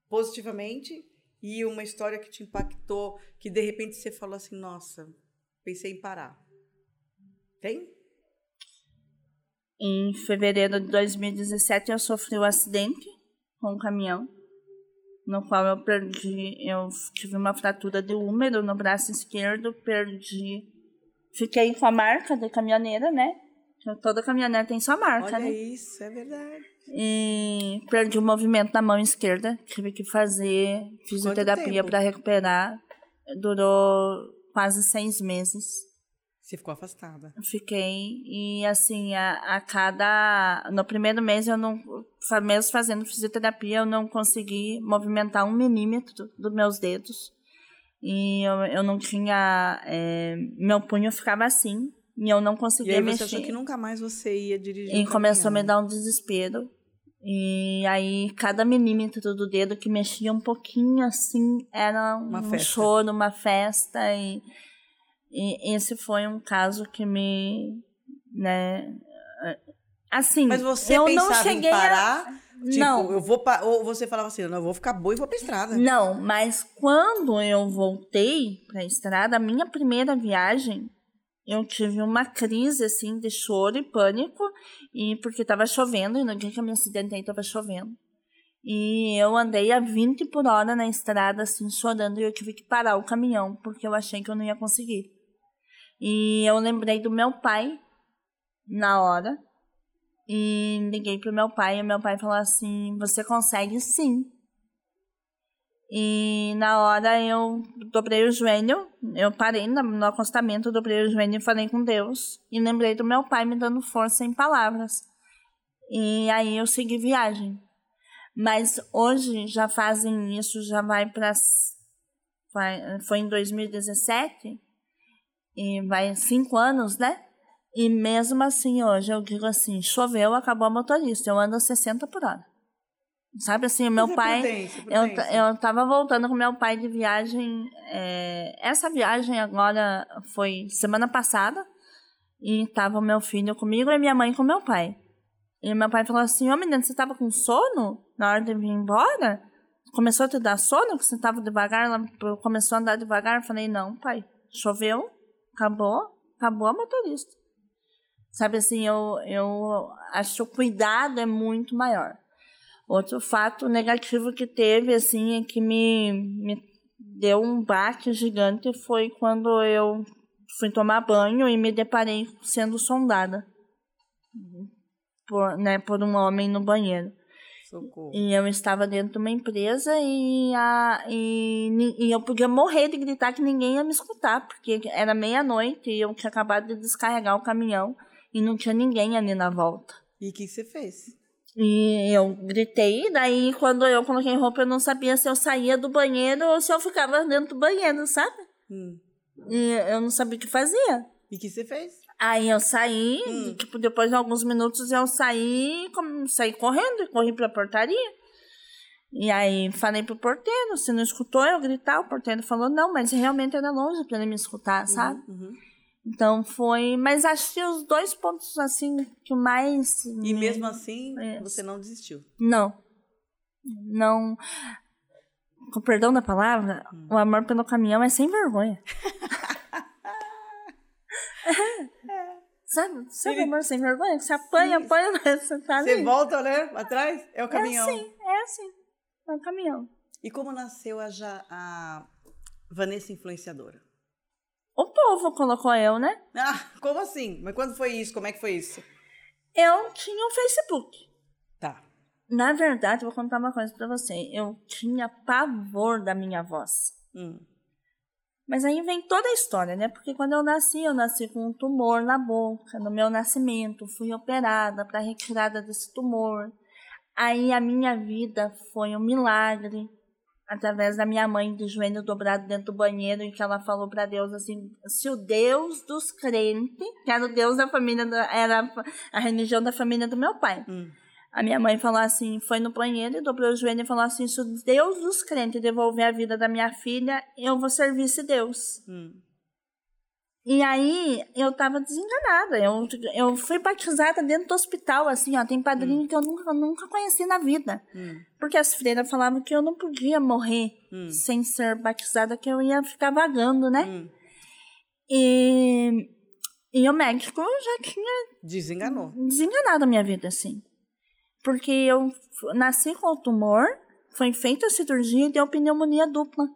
positivamente e uma história que te impactou, que de repente você falou assim, nossa, pensei em parar. Tem? Em fevereiro de 2017 eu sofri um acidente com um caminhão, no qual eu perdi, eu tive uma fratura de úmero no braço esquerdo, perdi, fiquei com a marca de caminhoneira, né? Toda caminhoneira tem sua marca, Olha né? isso, é verdade. E perdi o movimento da mão esquerda, tive que fazer fisioterapia para recuperar. Durou quase seis meses. Você ficou afastada? Fiquei. E assim, a, a cada. No primeiro mês eu não. Mesmo fazendo fisioterapia, eu não consegui movimentar um milímetro dos meus dedos. E eu, eu não tinha. É, meu punho ficava assim. E eu não conseguia e aí você mexer. achou que nunca mais você ia dirigir? E começou a me dar um desespero. E aí, cada milímetro do dedo que mexia um pouquinho assim, era um uma choro, uma festa. E e esse foi um caso que me, né, assim, Mas você eu não cheguei em parar? A... Tipo, não. eu vou pa... ou você falava assim, não, eu vou ficar boa e vou pra estrada. Não, mas quando eu voltei pra estrada, a minha primeira viagem, eu tive uma crise assim de choro e pânico, e porque estava chovendo, e no dia que eu me acidentei estava chovendo. E eu andei a 20 por hora na estrada, assim, chorando, e eu tive que parar o caminhão, porque eu achei que eu não ia conseguir. E eu lembrei do meu pai na hora. E liguei pro meu pai e meu pai falou assim: Você consegue sim. E na hora eu dobrei o joelho, eu parei no acostamento, dobrei o joelho e falei com Deus. E lembrei do meu pai me dando força em palavras. E aí eu segui viagem. Mas hoje já fazem isso, já vai para. Foi em 2017 e vai cinco anos, né? E mesmo assim, hoje eu digo assim, choveu, acabou a motorista, eu ando a 60 por hora. Sabe assim, meu é pai. Prudência, prudência. Eu, eu tava voltando com meu pai de viagem. É, essa viagem agora foi semana passada. E tava meu filho comigo e minha mãe com meu pai. E meu pai falou assim: Ô oh, menino, você tava com sono na hora de vir embora? Começou a te dar sono? Que você tava devagar? Começou a andar devagar? Eu falei: Não, pai, choveu, acabou, acabou a motorista. Sabe assim, eu, eu acho que o cuidado é muito maior. Outro fato negativo que teve, assim, é que me, me deu um baque gigante foi quando eu fui tomar banho e me deparei sendo sondada. por, né, por um homem no banheiro. Socorro. E eu estava dentro de uma empresa e, a, e, e eu podia morrer de gritar que ninguém ia me escutar, porque era meia-noite e eu tinha acabado de descarregar o caminhão e não tinha ninguém ali na volta. E o que você fez? E eu gritei, daí quando eu coloquei roupa eu não sabia se eu saía do banheiro ou se eu ficava dentro do banheiro, sabe? Hum. E eu não sabia o que fazia. E o que você fez? Aí eu saí, Hum. tipo, depois de alguns minutos eu saí, saí correndo e corri pra portaria. E aí falei pro porteiro, se não escutou eu gritar, o porteiro falou não, mas realmente era longe pra ele me escutar, sabe? Uhum. Então foi, mas acho que os dois pontos assim que mais E me- mesmo assim, É. você não desistiu. não. Não com perdão da palavra, Hum. o amor pelo caminhão é sem vergonha. Sabe? Sabe Ele- amor sem vergonha? Você apanha, Sim. apanha, mas você tá ali. Você volta, né? Atrás? É o É caminhão. assim, é assim. É o caminhão. E como nasceu a, Ja- a Vanessa influenciadora? O povo colocou eu, né? Ah, como assim? Mas quando foi isso? Como é que foi isso? Eu tinha um Facebook. Tá. Na verdade, vou contar uma coisa pra você. Eu tinha pavor da minha voz. Hum. Mas aí vem toda a história, né? Porque quando eu nasci, eu nasci com um tumor na boca, no meu nascimento. Fui operada para retirada desse tumor. Aí a minha vida foi um milagre. Através da minha mãe de joelho dobrado dentro do banheiro, em que ela falou para Deus assim: se o Deus dos crentes, que era o Deus da família, da, era a religião da família do meu pai, Hum. A minha mãe falou assim, foi no banheiro e dobrou o joelho e falou assim, se o Deus dos crentes devolver a vida da minha filha, eu vou servir esse Deus. Hum. E aí, eu tava desenganada. Eu, eu fui batizada dentro do hospital, assim, ó. Tem padrinho que eu nunca, nunca conheci na vida. Hum. Porque as freiras falavam que eu não podia morrer Hum. sem ser batizada, que eu ia ficar vagando, né? Hum. E, e o médico já tinha Desenganou. desenganado a minha vida, assim. Porque eu nasci com o tumor, foi feita a cirurgia e deu pneumonia dupla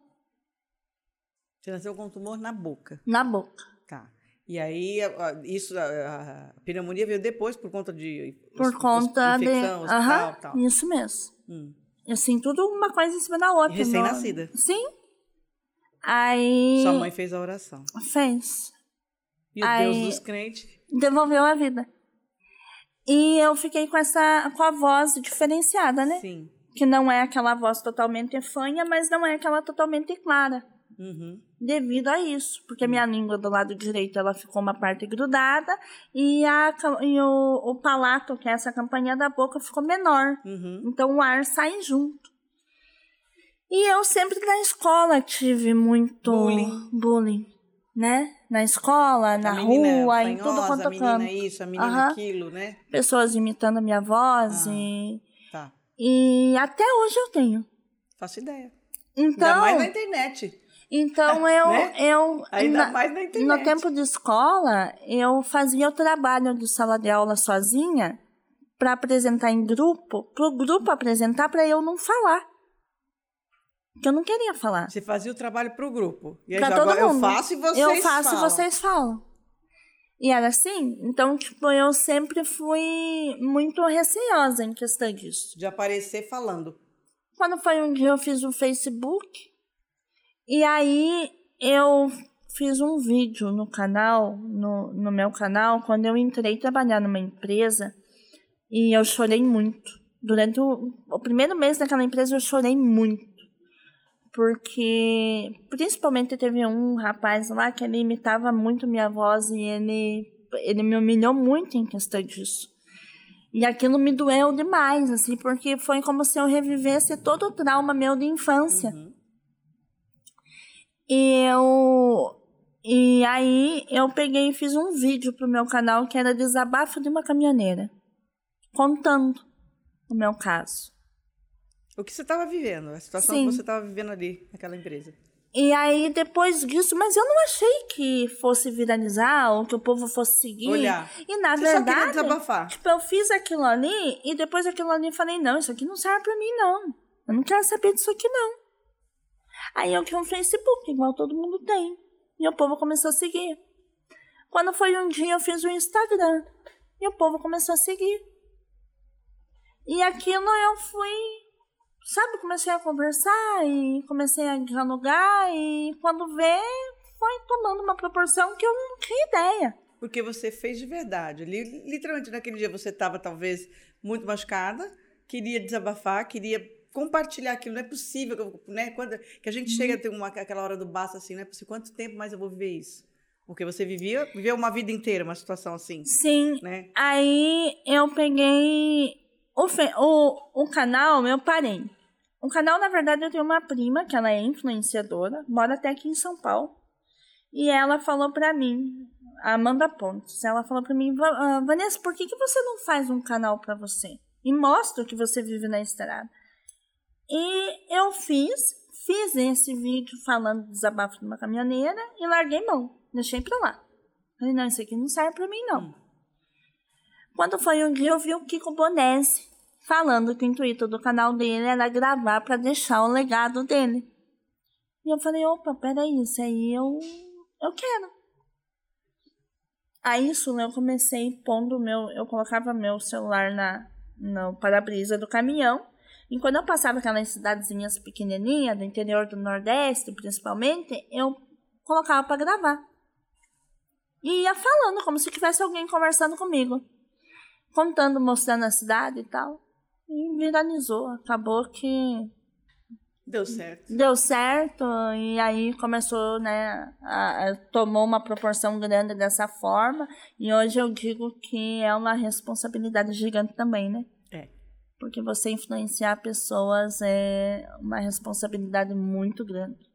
Você nasceu com um tumor na boca. na boca. Tá. E aí, isso, a, pneumonia veio depois por conta de Por hos- conta hos- de. hospital tal. isso mesmo. Hum. Assim, tudo uma coisa em cima da outra. Recém-nascida. Sim. Aí. Sua mãe fez a oração. Fez. E o Aí- Deus dos crentes. Devolveu a vida. E eu fiquei com essa. com a voz diferenciada, né? Sim. Que não é aquela voz totalmente fanha, mas não é aquela totalmente clara. Uhum. devido a isso, porque a minha língua do lado direito ela ficou uma parte grudada e, a, e o, o palato, que é essa campanha da boca, ficou menor. Uhum. Então o ar sai junto. E eu sempre na escola tive muito Bullying. bullying, né? Na escola, na rua, em tudo quanto a menina canto. isso, a menina Aham. aquilo, né? Pessoas imitando a minha voz Ah. e, Tá. e até hoje eu tenho. Faço ideia. Então, Ainda mais na internet. então eu, Né? eu Ainda na- mais na internet. No tempo de escola, eu fazia o trabalho de sala de aula sozinha para apresentar em grupo, para o grupo apresentar para eu não falar. Que eu não queria falar. Você fazia o trabalho pro grupo. E aí Pra já todo agora mundo. eu faço e vocês Eu faço falam. e vocês falam. E era assim. Então, tipo, eu sempre fui muito receosa em questão disso. De aparecer falando. Quando foi um dia eu fiz o Facebook e aí eu fiz um vídeo no canal, no, no meu canal, quando eu entrei trabalhar numa empresa e eu chorei muito. Durante o, o primeiro mês daquela empresa eu chorei muito. Porque principalmente teve um rapaz lá que ele imitava muito minha voz e ele, ele me humilhou muito em questão disso. E aquilo me doeu demais, assim, porque foi como se eu revivesse todo o trauma meu de infância. Uhum. E eu. E aí eu peguei e fiz um vídeo pro meu canal que era desabafo de uma caminhoneira. Contando o meu caso. O que você estava vivendo, a situação Sim. que você estava vivendo ali, naquela empresa. E aí, depois disso, mas eu não achei que fosse viralizar ou que o povo fosse seguir. Olhar. E na Você só verdade, desabafar. tipo, eu fiz aquilo ali e depois aquilo ali eu falei, não, isso aqui não serve pra mim, não. Eu não quero saber disso aqui, não. Aí eu tinha um Facebook, igual todo mundo tem. E o povo começou a seguir. Quando foi um dia, eu fiz o Instagram. E o povo começou a seguir. E aquilo eu fui, sabe, comecei a conversar e comecei a dialogar e quando vê, foi tomando uma proporção que eu não tinha ideia. Porque você fez de verdade. Literalmente naquele dia você estava talvez muito machucada, queria desabafar, queria compartilhar aquilo. Não é possível, né? Quando que a gente uhum. chega a ter uma, aquela hora do basta assim, não é possível. Quanto tempo mais eu vou viver isso? Porque você vivia, viveu uma vida inteira, uma situação assim. Sim. Né? Aí eu peguei o, o, o canal, eu parei. O canal, na verdade, eu tenho uma prima, que ela é influenciadora, mora até aqui em São Paulo. E ela falou pra mim, Amanda Pontes, ela falou pra mim, ah, Vanessa, por que, que você não faz um canal pra você? E mostra o que você vive na estrada. E eu fiz, fiz esse vídeo falando do desabafo de uma caminhoneira e larguei mão. Deixei pra lá. Falei, não, isso aqui não serve pra mim, não. Quando foi um dia, eu vi o Kiko Bonese falando que o intuito do canal dele era gravar para deixar o legado dele. E eu falei, opa, peraí, isso aí eu, eu quero. Aí isso eu comecei pondo meu, eu colocava meu celular na no para-brisa do caminhão e quando eu passava aquelas cidadezinhas pequenininhas, do interior do Nordeste, principalmente, eu colocava para gravar. E ia falando, como se tivesse alguém conversando comigo. Contando, mostrando a cidade e tal. E viralizou. Acabou que. Deu certo. Deu certo. E aí começou, né? A, a, tomou uma proporção grande dessa forma. E hoje eu digo que é uma responsabilidade gigante também, né? porque você influenciar pessoas é uma responsabilidade muito grande.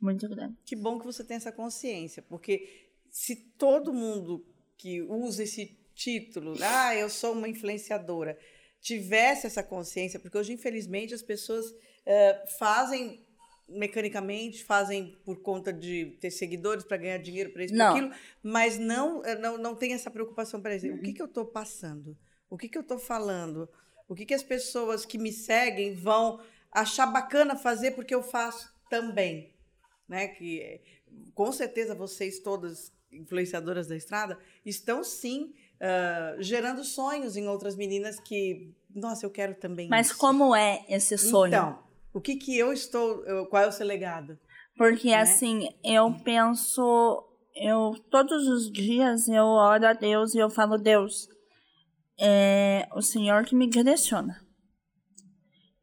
Muito grande. Que bom que você tem essa consciência, porque se todo mundo que usa esse título, ah, eu sou uma influenciadora, tivesse essa consciência, porque hoje, infelizmente, as pessoas é, fazem mecanicamente, fazem por conta de ter seguidores para ganhar dinheiro para isso, para aquilo, mas não, eh, não, não tem essa preocupação, por exemplo, o que, que eu estou passando? O que, que eu estou falando? O que, que as pessoas que me seguem vão achar bacana fazer porque eu faço também, né? Que com certeza vocês todas influenciadoras da estrada estão sim uh, gerando sonhos em outras meninas que, nossa, eu quero também. Mas isso. como é esse sonho? Então, o que que eu estou, qual é o seu legado? Porque né? assim, eu penso, eu todos os dias eu oro a Deus e eu falo Deus, é o Senhor que me direciona.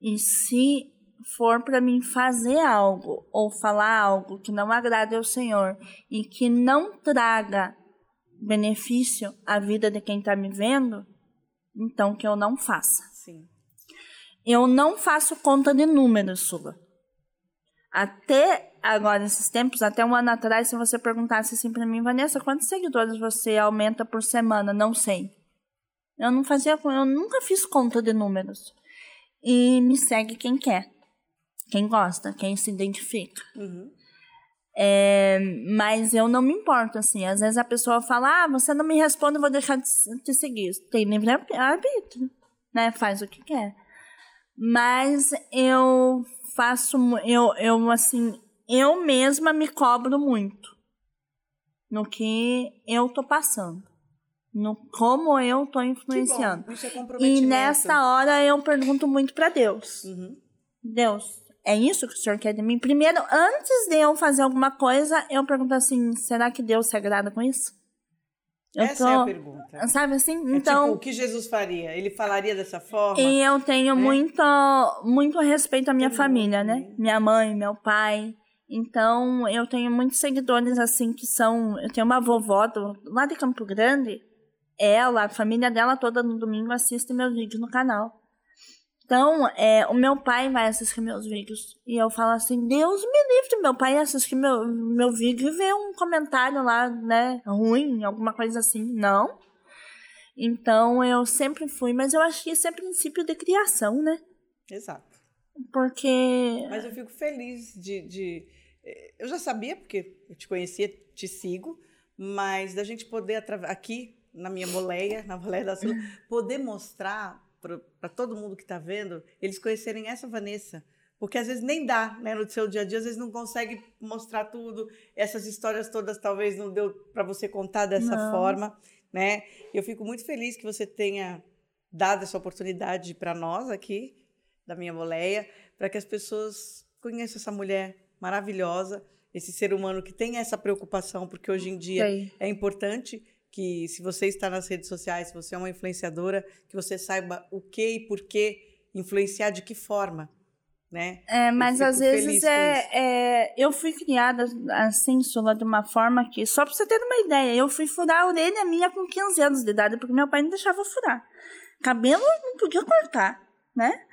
E se for para mim fazer algo ou falar algo que não agrade ao Senhor e que não traga benefício à vida de quem está me vendo, então que eu não faça. Sim. Eu não faço conta de números, Sula. Até agora, esses tempos, até um ano atrás, se você perguntasse assim para mim, Vanessa, quantos seguidores você aumenta por semana? Não sei. Eu não fazia, eu nunca fiz conta de números. E me segue quem quer, quem gosta, quem se identifica. Uhum. É, mas eu não me importo, assim. Às vezes a pessoa fala, ah, você não me responde, eu vou deixar de te seguir. Tem livre arbítrio, né? Faz o que quer. Mas eu faço, eu, eu assim, eu mesma me cobro muito no que eu tô passando no como eu tô influenciando. Isso é e nessa hora eu pergunto muito para Deus. Uhum. Deus, é isso que o Senhor quer de mim? Primeiro, antes de eu fazer alguma coisa, eu pergunto assim: será que Deus se agrada com isso? Eu Essa tô, é a pergunta. Sabe assim? É então, tipo, o que Jesus faria? Ele falaria dessa forma? E eu tenho é? muito, muito respeito à minha Todo família, mundo. né? Minha mãe, meu pai. Então, eu tenho muitos seguidores, assim, que são... Eu tenho uma vovó do, lá de Campo Grande, ela, a família dela toda no domingo assiste meus vídeos no canal. Então, é, o meu pai vai assistir meus vídeos. E eu falo assim, Deus me livre, meu pai assistir meu, meu vídeo e ver um comentário lá, né, ruim, alguma coisa assim. Não. Então, eu sempre fui, mas eu acho que isso é princípio de criação, né? Exato. Porque... Mas eu fico feliz de... de... Eh, eu já sabia, porque eu te conhecia, te sigo, mas da gente poder, aqui, na minha boleia, na boleia da Sula, poder mostrar para todo mundo que está vendo, eles conhecerem essa Vanessa. Porque às vezes nem dá, né? No seu dia a dia, às vezes não consegue mostrar tudo. Essas histórias todas talvez não deu para você contar dessa não. forma. né? Eu fico muito feliz que você tenha dado essa oportunidade para nós aqui, da minha boleia, para que as pessoas conheçam essa mulher maravilhosa, esse ser humano que tem essa preocupação, porque hoje em dia Sei. é importante que se você está nas redes sociais, se você é uma influenciadora, que você saiba o que e por que influenciar, de que forma, né? É, mas às vezes é, é. Eu fui criada assim, Sula, de uma forma que. Só pra você ter uma ideia, eu fui furar a orelha minha com 15 anos de idade, porque meu pai não deixava eu furar. Cabelo não podia cortar, né?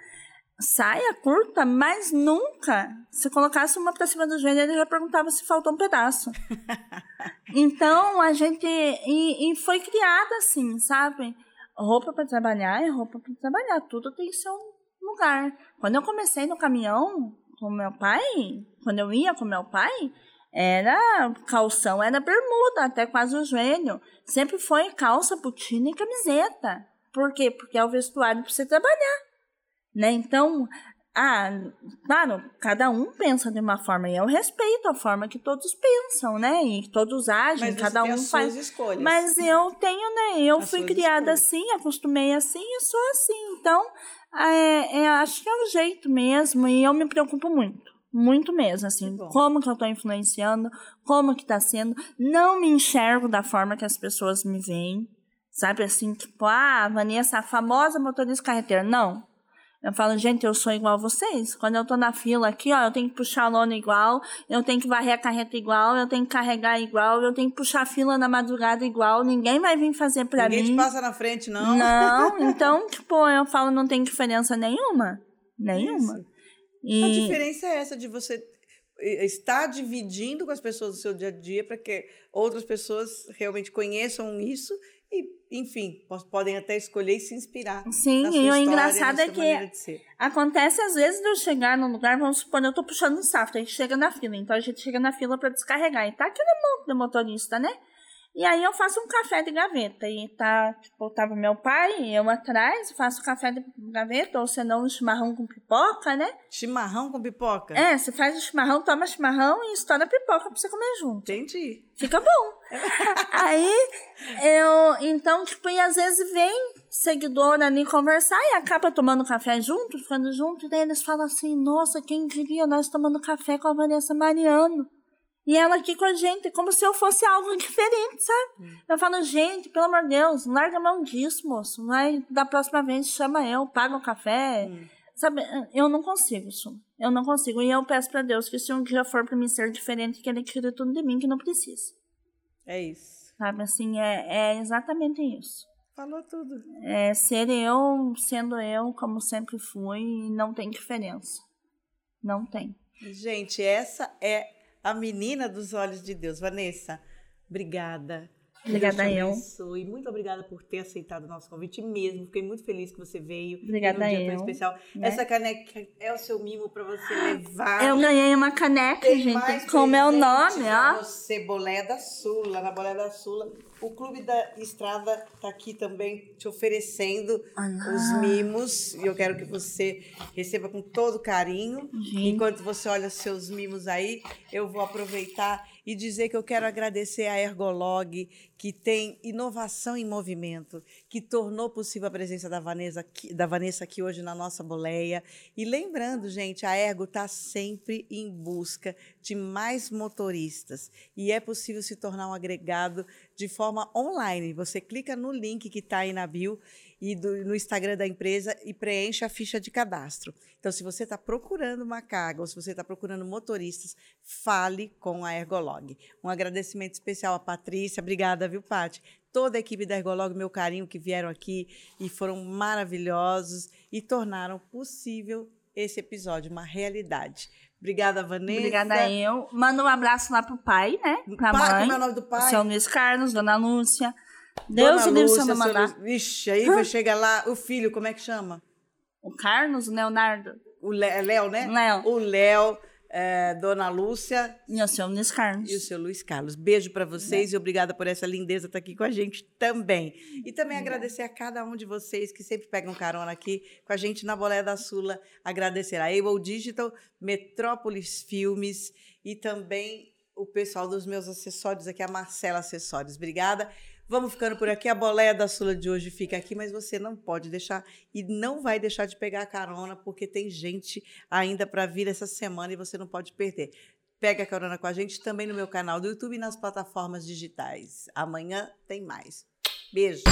Saia curta, mas nunca. Se colocasse uma pra cima do joelho, ele já perguntava se faltou um pedaço. Então, a gente. E, e foi criada assim, sabe? Roupa para trabalhar é roupa para trabalhar. Tudo tem seu lugar. Quando eu comecei no caminhão com meu pai, quando eu ia com meu pai, era calção, era bermuda, até quase o joelho. Sempre foi calça, botina e camiseta. Por quê? Porque é o vestuário para você trabalhar. Né? Então, ah, claro, cada um pensa de uma forma e eu respeito a forma que todos pensam, né? E todos agem, Mas cada um as faz. suas escolhas. Mas eu tenho, né? Eu As fui criada escolhas. assim, acostumei assim e sou assim. Então, é, é, acho que é o jeito mesmo e eu me preocupo muito. Muito mesmo, assim, Que bom. como que eu tô influenciando, como que tá sendo. Não me enxergo da forma que as pessoas me veem, sabe, assim, tipo, ah, Vanessa, a famosa motorista carreteira. Não. Eu falo, gente, eu sou igual a vocês. Quando eu tô na fila aqui, ó, eu tenho que puxar a lona igual, eu tenho que varrer a carreta igual, eu tenho que carregar igual, eu tenho que puxar a fila na madrugada igual, ninguém vai vir fazer pra Ninguém mim. te passa na frente, não. Não, então, tipo, eu falo, não tem diferença nenhuma. Nenhuma. Isso. E A diferença é essa de você estar dividindo com as pessoas do seu dia a dia para que outras pessoas realmente conheçam isso e, enfim, podem até escolher e se inspirar. Sim, e o engraçado é que acontece às vezes de eu chegar num lugar, vamos supor, eu tô puxando um safra, a gente chega na fila, então a gente chega na fila pra descarregar, e tá aquele monte de motorista, né? E aí eu faço um café de gaveta, e tá, tipo, tava meu pai, eu atrás, faço café de gaveta, ou senão um chimarrão com pipoca, né? Chimarrão com pipoca? É, você faz o chimarrão, toma chimarrão e estoura a pipoca pra você comer junto. Entendi. Fica bom. Aí eu, então, tipo, e às vezes vem seguidor ali conversar e acaba tomando café junto, ficando junto, e daí eles falam assim: nossa, quem diria nós tomando café com a Vanessa Mariano? E ela aqui com a gente, como se eu fosse algo diferente, sabe? Eu falo, gente, pelo amor de Deus, larga a mão disso, moço. Vai, da próxima vez chama eu, paga o café. Sabe, eu não consigo isso. Eu não consigo. E eu peço pra Deus que se um dia for pra mim ser diferente, que ele tire tudo de mim que não precisa. É isso. Sabe, assim, é, é exatamente isso. Falou tudo. É ser eu, sendo eu, como sempre fui, não tem diferença. Não tem. Gente, essa é a menina dos olhos de Deus. Vanessa, obrigada. Obrigada Deus te eu. Muito obrigada por ter aceitado o nosso convite mesmo. Fiquei muito feliz que você veio. Obrigada num dia tão eu, especial. né? Essa caneca é o seu mimo para você levar. Eu ganhei uma caneca, Tem gente, com o meu nome, ó. Você, Bolé da Sula, na Bolé da Sula. O Clube da Estrada está aqui também te oferecendo Ah. os mimos. E eu quero que você receba com todo carinho. Gente. Enquanto você olha os seus mimos aí, eu vou aproveitar e dizer que eu quero agradecer a Ergolog, que tem inovação em movimento, que tornou possível a presença da Vanessa da Vanessa aqui hoje na nossa boleia. E lembrando, gente, a Ergo está sempre em busca de mais motoristas. E é possível se tornar um agregado de forma online. Você clica no link que está aí na bio e do- no Instagram da empresa e preenche a ficha de cadastro. Então, se você está procurando uma carga ou se você está procurando motoristas, fale com a Ergolog. Um agradecimento especial à Patrícia. Obrigada, viu, Paty? Toda a equipe da Ergolog, meu carinho, que vieram aqui e foram maravilhosos e tornaram possível esse episódio, uma realidade. Obrigada, Vanessa. Obrigada eu. Manda um abraço lá pro pai, né? Pra Pai, mãe. como é o nome do pai? O seu Luiz Carlos, Dona Lúcia. Deus Dona o eu Lúcia, mandar. Luiz- Vixe, aí chega lá, o filho, como é que chama? O Carlos, o Leonardo. O Le- Léo, né? Léo. O Léo, eh, Dona Lúcia E o seu Luiz Carlos. e o seu Luiz Carlos. Beijo para vocês e obrigada por essa lindeza estar aqui com a gente também. E também agradecer a cada um de vocês que sempre pegam carona aqui com a gente na Bolé da Sula. Agradecer a Able Digital, Metrópolis Filmes e também o pessoal dos meus acessórios aqui, a Marcela Acessórios. Obrigada. Vamos ficando por aqui. A boleia da Sula de hoje fica aqui, mas você não pode deixar e não vai deixar de pegar a carona, porque tem gente ainda para vir essa semana e você não pode perder. Pega a carona com a gente também no meu canal do YouTube e nas plataformas digitais. Amanhã tem mais. Beijo.